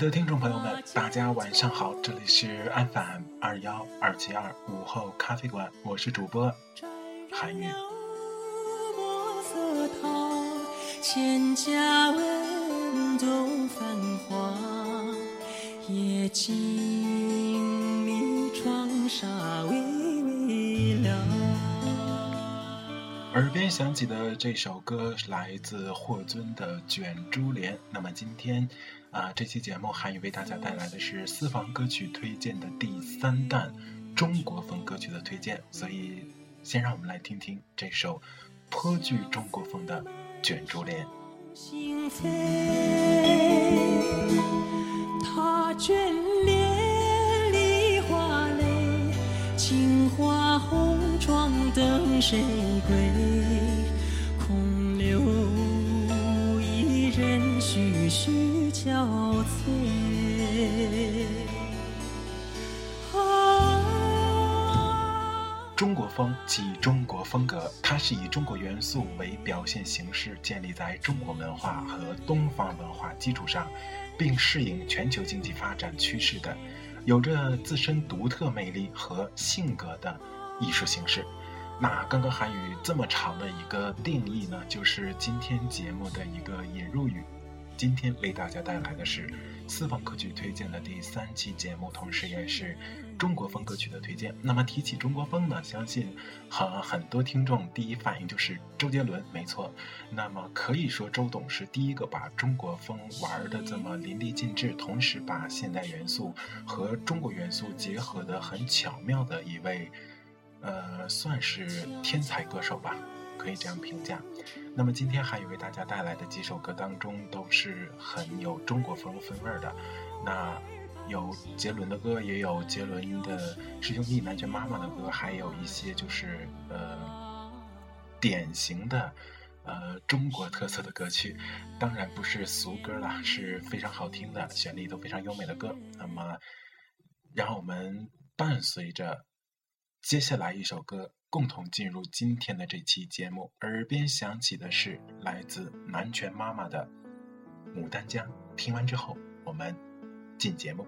的听众朋友们，大家晚上好，这里是 FM 二幺二七二午后咖啡馆，我是主播韩宇。墨色烫，千家文都繁华，夜静谧，窗纱微耳边响起的这首歌来自霍尊的《卷珠帘》。那么今天，啊，这期节目韩宇为大家带来的是私房歌曲推荐的第三弹中国风歌曲的推荐。所以，先让我们来听听这首颇具中国风的《卷珠帘》。心扉，他眷红妆等谁归？空留一人徐徐憔悴。啊。中国风即中国风格，它是以中国元素为表现形式，建立在中国文化和东方文化基础上，并适应全球经济发展趋势的，有着自身独特魅力和性格的艺术形式。那刚刚韩语这么长的一个定义呢，就是今天节目的一个引入语。今天为大家带来的是私房歌曲推荐的第三期节目，同时也是中国风歌曲的推荐。那么提起中国风呢，相信很很多听众第一反应就是周杰伦，没错。那么可以说周董是第一个把中国风玩的这么淋漓尽致，同时把现代元素和中国元素结合的很巧妙的一位，呃，算是天才歌手吧。可以这样评价。那么今天还有为大家带来的几首歌当中，都是很有中国风风味的。那有杰伦的歌，也有杰伦的师兄弟南拳妈妈的歌，还有一些就是呃典型的呃中国特色的歌曲。当然不是俗歌了，是非常好听的，旋律都非常优美的歌。那么让我们伴随着接下来一首歌。共同进入今天的这期节目，耳边响起的是来自南拳妈妈的《牡丹江》。听完之后，我们进节目。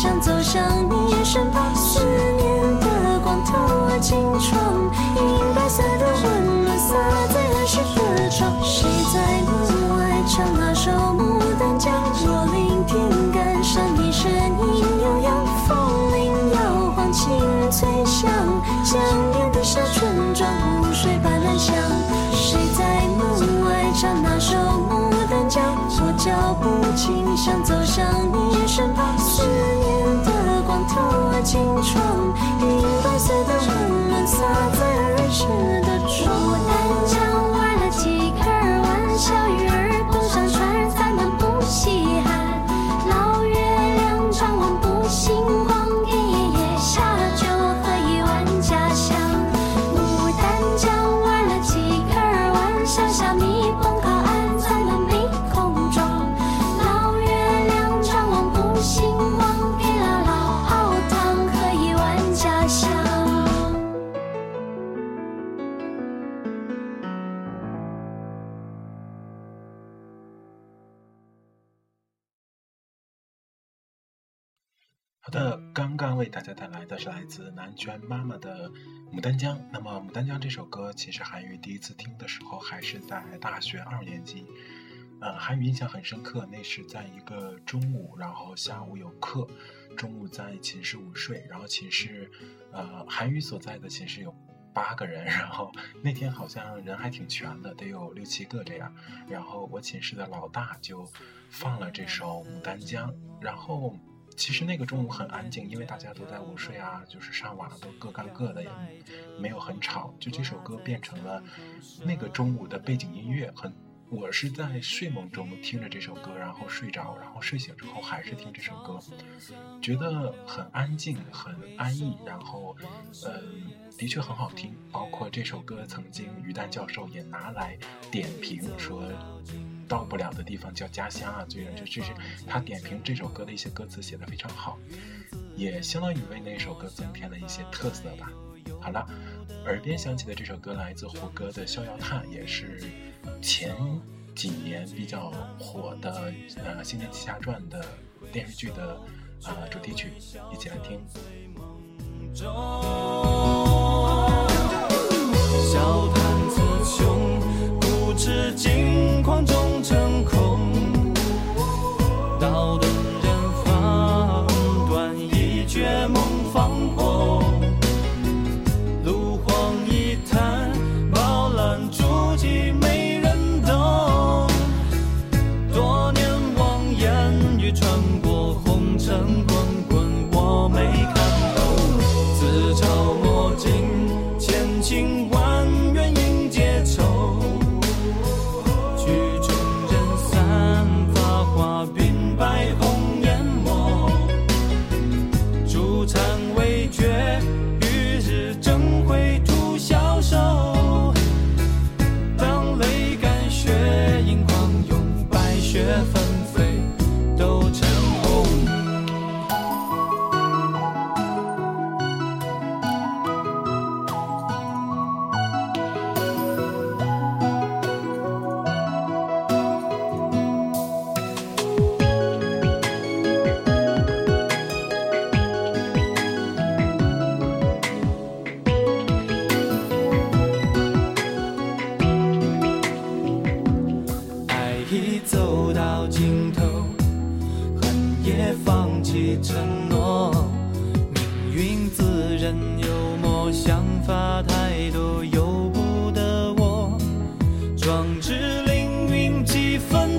想走向你身旁，思念的光透进窗，银白色的温暖洒在儿时的床。谁在门外唱那青春刚为大家带来的是来自南拳妈妈的《牡丹江》。那么，《牡丹江》这首歌，其实韩语第一次听的时候还是在大学二年级，呃，韩语印象很深刻。那是在一个中午，然后下午有课，中午在寝室午睡，然后寝室，呃，韩语所在的寝室有八个人，然后那天好像人还挺全的，得有六七个这样。然后我寝室的老大就放了这首《牡丹江》，然后。其实那个中午很安静，因为大家都在午睡啊，就是上网都各干各的，也没有很吵。就这首歌变成了那个中午的背景音乐，很。我是在睡梦中听着这首歌，然后睡着，然后睡醒之后还是听这首歌，觉得很安静，很安逸，然后，嗯，的确很好听。包括这首歌，曾经于丹教授也拿来点评说。到不了的地方叫家乡啊，最就这是他点评这首歌的一些歌词写的非常好，也相当于为那首歌增添了一些特色吧。好了，耳边响起的这首歌来自胡歌的《逍遥叹》，也是前几年比较火的呃《仙剑奇侠传》的电视剧的呃主题曲，一起来听。笑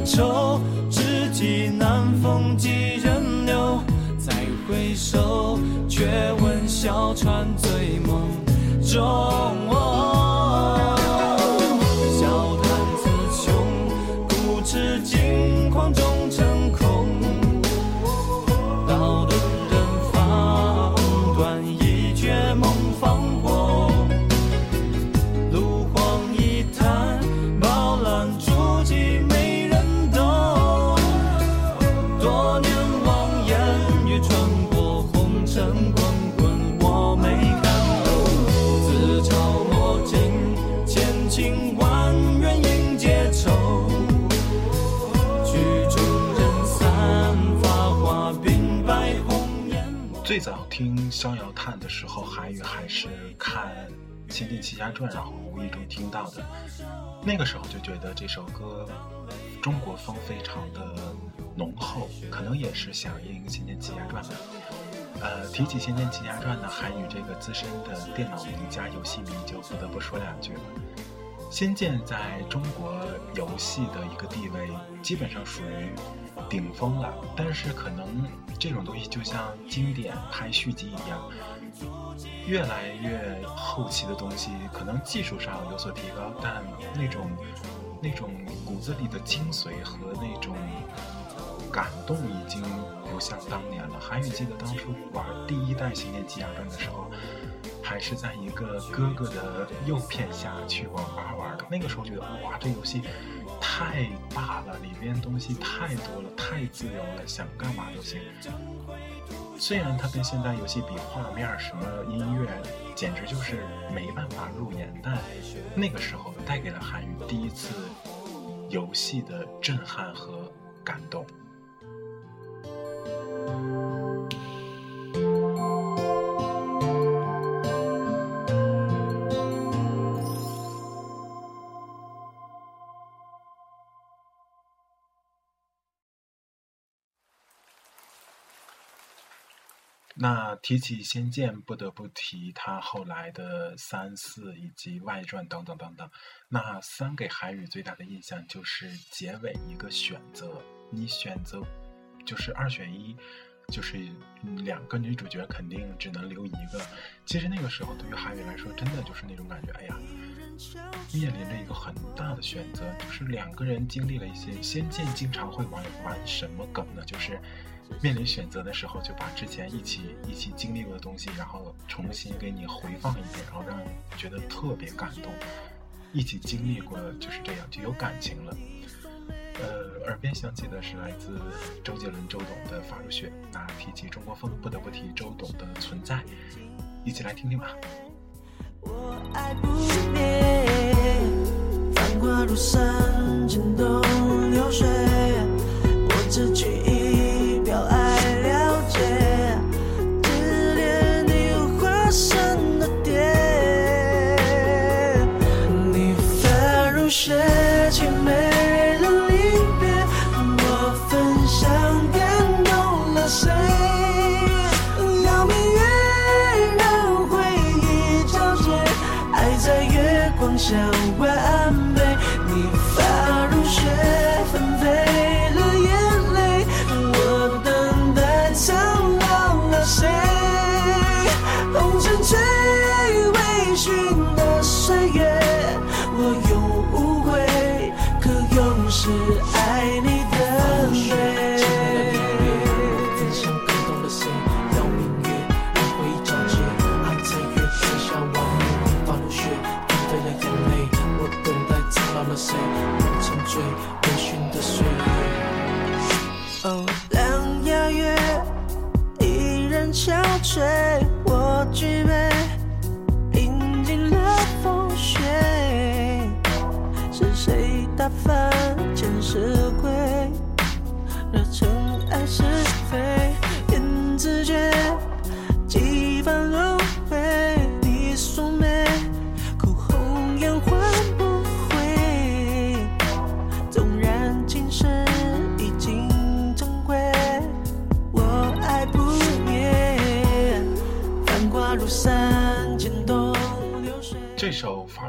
愁，知己难逢几人留？再回首，却闻小船醉梦中。最早听《逍遥叹》的时候，韩语还是看《仙剑奇侠传》，然后无意中听到的。那个时候就觉得这首歌中国风非常的浓厚，可能也是响应《仙剑奇侠传》的。呃，提起《仙剑奇侠传》呢，韩语这个资深的电脑迷加游戏迷就不得不说两句了。《仙剑》在中国游戏的一个地位，基本上属于顶峰了。但是可能这种东西就像经典拍续集一样，越来越后期的东西，可能技术上有所提高，但那种那种骨子里的精髓和那种感动已经不像当年了。韩宇记得当初玩第一代《仙剑奇侠传》的时候，还是在一个哥哥的诱骗下去玩玩玩的。那个时候觉得哇，这游戏太大了，里边东西太多了，太自由了，想干嘛都行。虽然它跟现在游戏比画面什么音乐，简直就是没办法入眼，但那个时候带给了韩宇第一次游戏的震撼和感动。那提起《仙剑》，不得不提他后来的三四以及外传等等等等。那三给韩语最大的印象就是结尾一个选择，你选择就是二选一，就是两个女主角肯定只能留一个。其实那个时候对于韩语来说，真的就是那种感觉，哎呀，面临着一个很大的选择，就是两个人经历了一些《仙剑》经常会玩玩什么梗呢？就是。面临选择的时候，就把之前一起一起经历过的东西，然后重新给你回放一遍，然后让你觉得特别感动。一起经历过就是这样，就有感情了。呃，耳边响起的是来自周杰伦周董的《发如雪》。那提起中国风，不得不提周董的存在，一起来听听吧。我爱不灭，繁华如山，渐动流水。我只取一了谁？红尘醉微醺的岁月。哦，两牙月依然憔悴，我举杯，饮尽了风雪。是谁打翻前世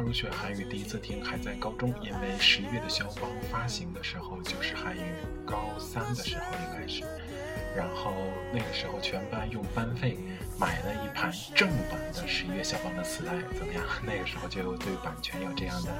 首《发如雪》韩语第一次听还在高中，因为十一月的肖邦发行的时候就是韩语。三的时候，应该是然后那个时候全班用班费买了一盘正版的十一月肖邦的磁带，怎么样？那个时候就对版权有这样的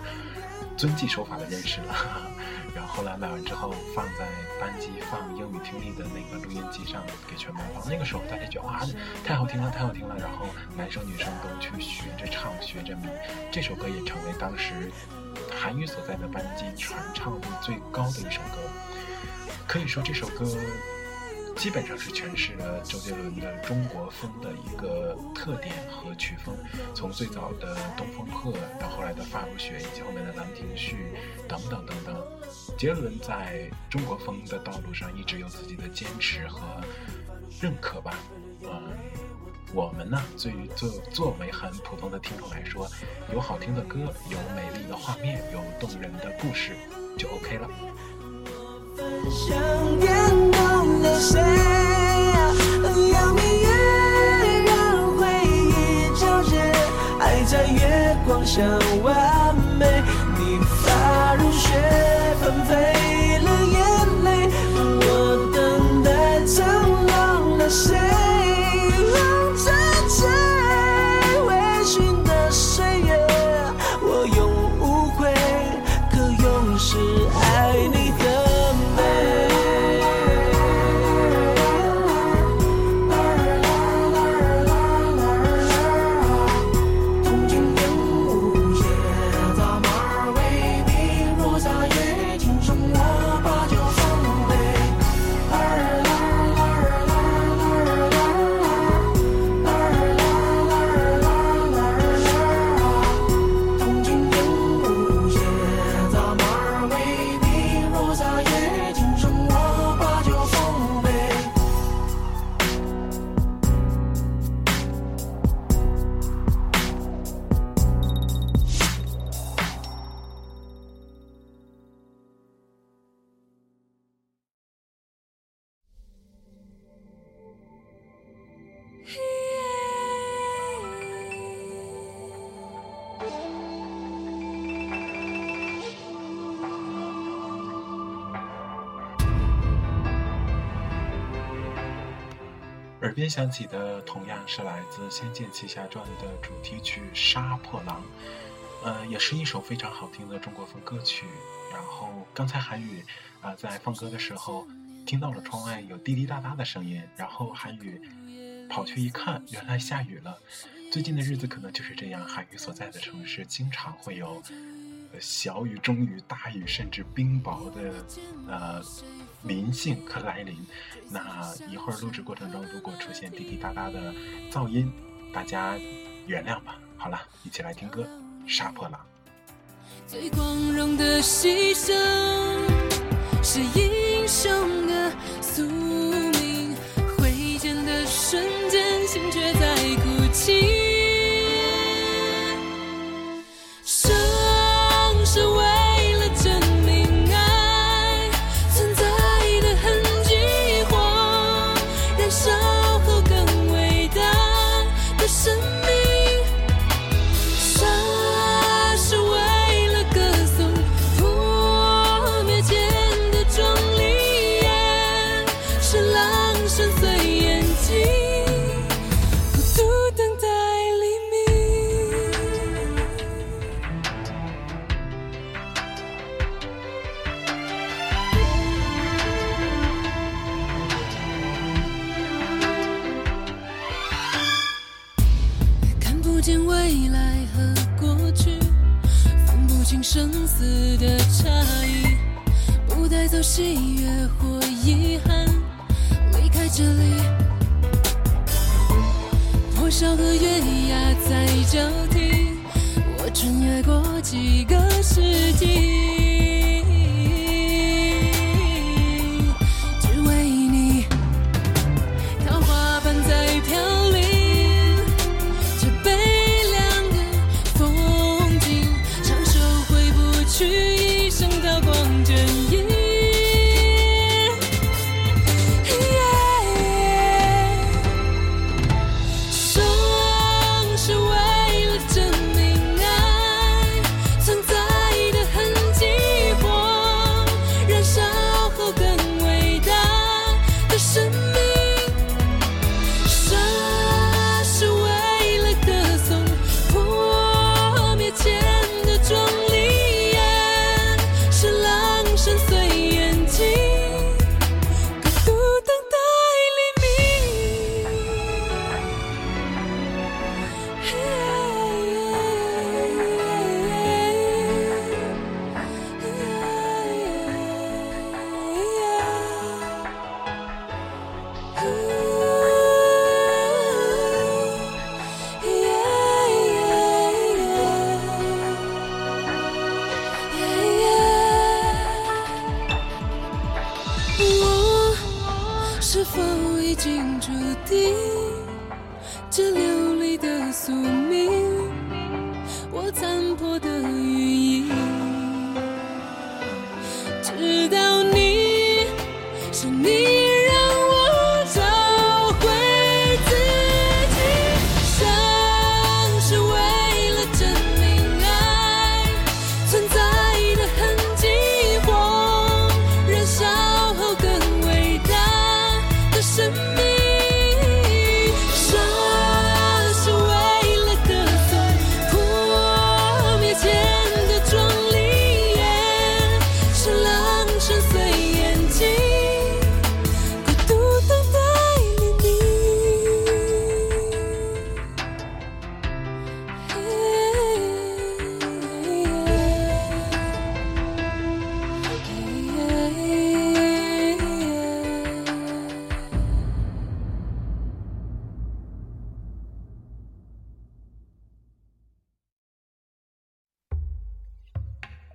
遵纪守法的认识了。然后后来买完之后放在班级放英语听力的那个录音机上给全班放。那个时候大家觉得哇，太好听了，太好听了。然后男生女生都去学着唱，学着迷。这首歌也成为当时韩语所在的班级传唱度最高的一首歌。可以说这首歌。基本上是诠释了周杰伦的中国风的一个特点和曲风，从最早的《东风破》到后来的《发如雪》，以及后面的《兰亭序》等等等等。杰伦在中国风的道路上一直有自己的坚持和认可吧。嗯，我们呢，对于作作为很普通的听众来说，有好听的歌，有美丽的画面，有动人的故事，就 OK 了。想感动了谁？邀明月，让回忆皎洁，爱在月光下弯。耳边响起的同样是来自《仙剑奇侠传》的主题曲《杀破狼》，呃，也是一首非常好听的中国风歌曲。然后刚才韩宇啊、在放歌的时候听到了窗外有滴滴答答的声音，然后韩宇跑去一看，原来下雨了。最近的日子可能就是这样，韩宇所在的城市经常会有呃小雨、中雨、大雨，甚至冰雹的呃临近和来临。那一会儿录制过程中，如果出现滴滴答答的噪音，大家原谅吧。好了，一起来听歌《杀破狼》。最光荣的牺牲是英雄的不清生死的差异，不带走喜悦或遗憾，离开这里。破晓和月牙在交替，我穿越过几个世纪，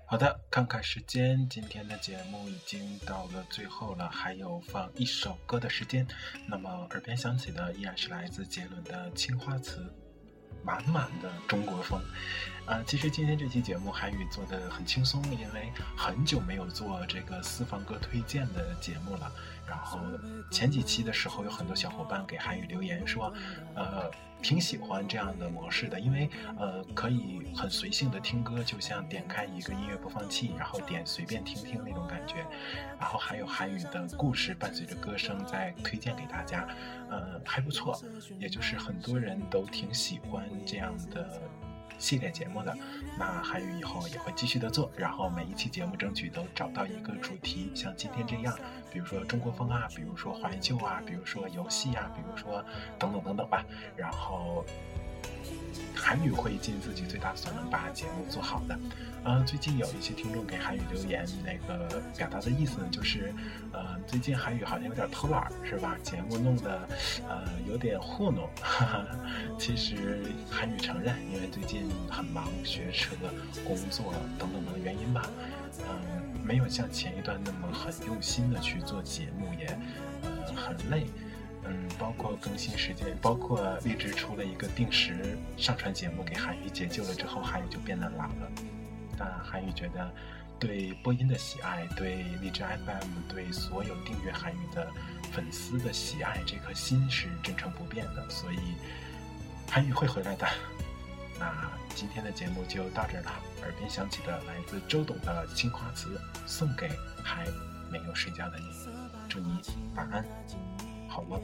好的，看看时间，今天的节目已经到了最后了，还有放一首歌的时间。那么耳边响起的依然是来自杰伦的《青花瓷》，满满的中国风。呃，其实今天这期节目韩语做的很轻松，因为很久没有做这个私房歌推荐的节目了。然后前几期的时候，有很多小伙伴给韩语留言说，呃，挺喜欢这样的模式的，因为呃可以很随性的听歌，就像点开一个音乐播放器，然后点随便听听那种感觉。然后还有韩语的故事伴随着歌声在推荐给大家，呃还不错，也就是很多人都挺喜欢这样的。系列节目的，那韩语以后也会继续的做，然后每一期节目争取都找到一个主题，像今天这样，比如说中国风啊，比如说怀旧啊，比如说游戏啊，比如说等等等等吧，然后韩语会尽自己最大所能把节目做好的。呃，最近有一些听众给韩语留言，那个表达的意思呢，就是，呃，最近韩语好像有点偷懒，是吧？节目弄得，呃，有点糊弄。哈哈。其实韩语承认，因为最近很忙，学车、工作等等的原因吧，嗯，没有像前一段那么很用心的去做节目，也，呃，很累。嗯，包括更新时间，包括荔枝出了一个定时上传节目给韩语解救了之后，韩语就变得懒了。但韩语觉得，对播音的喜爱，对荔枝 FM，对所有订阅韩语的粉丝的喜爱，这颗心是真诚不变的，所以韩语会回来的。那今天的节目就到这儿了。耳边响起的来自周董的《青花瓷》，送给还没有睡觉的你，祝你晚安，好梦。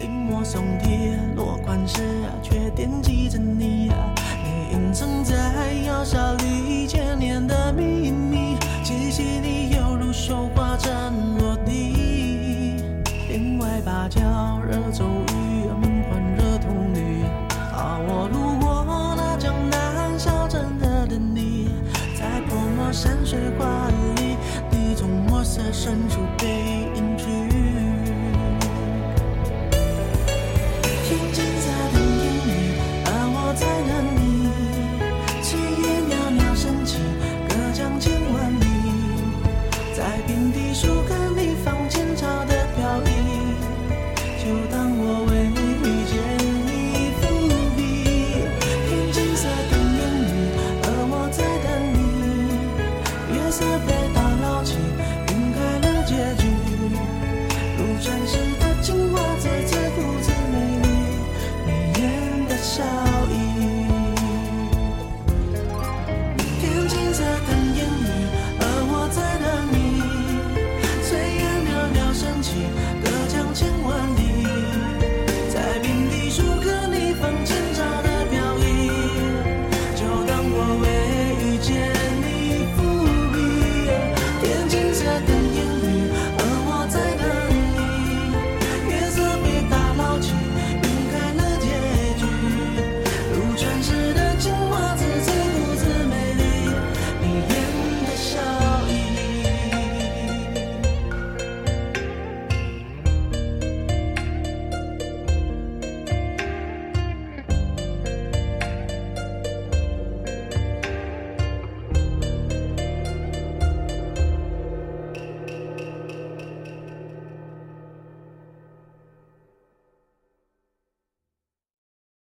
临摹宋体落款时，却惦记着你，你隐藏在窑烧里千年的秘密，气息里犹如绣花针落地。帘外芭蕉惹骤雨，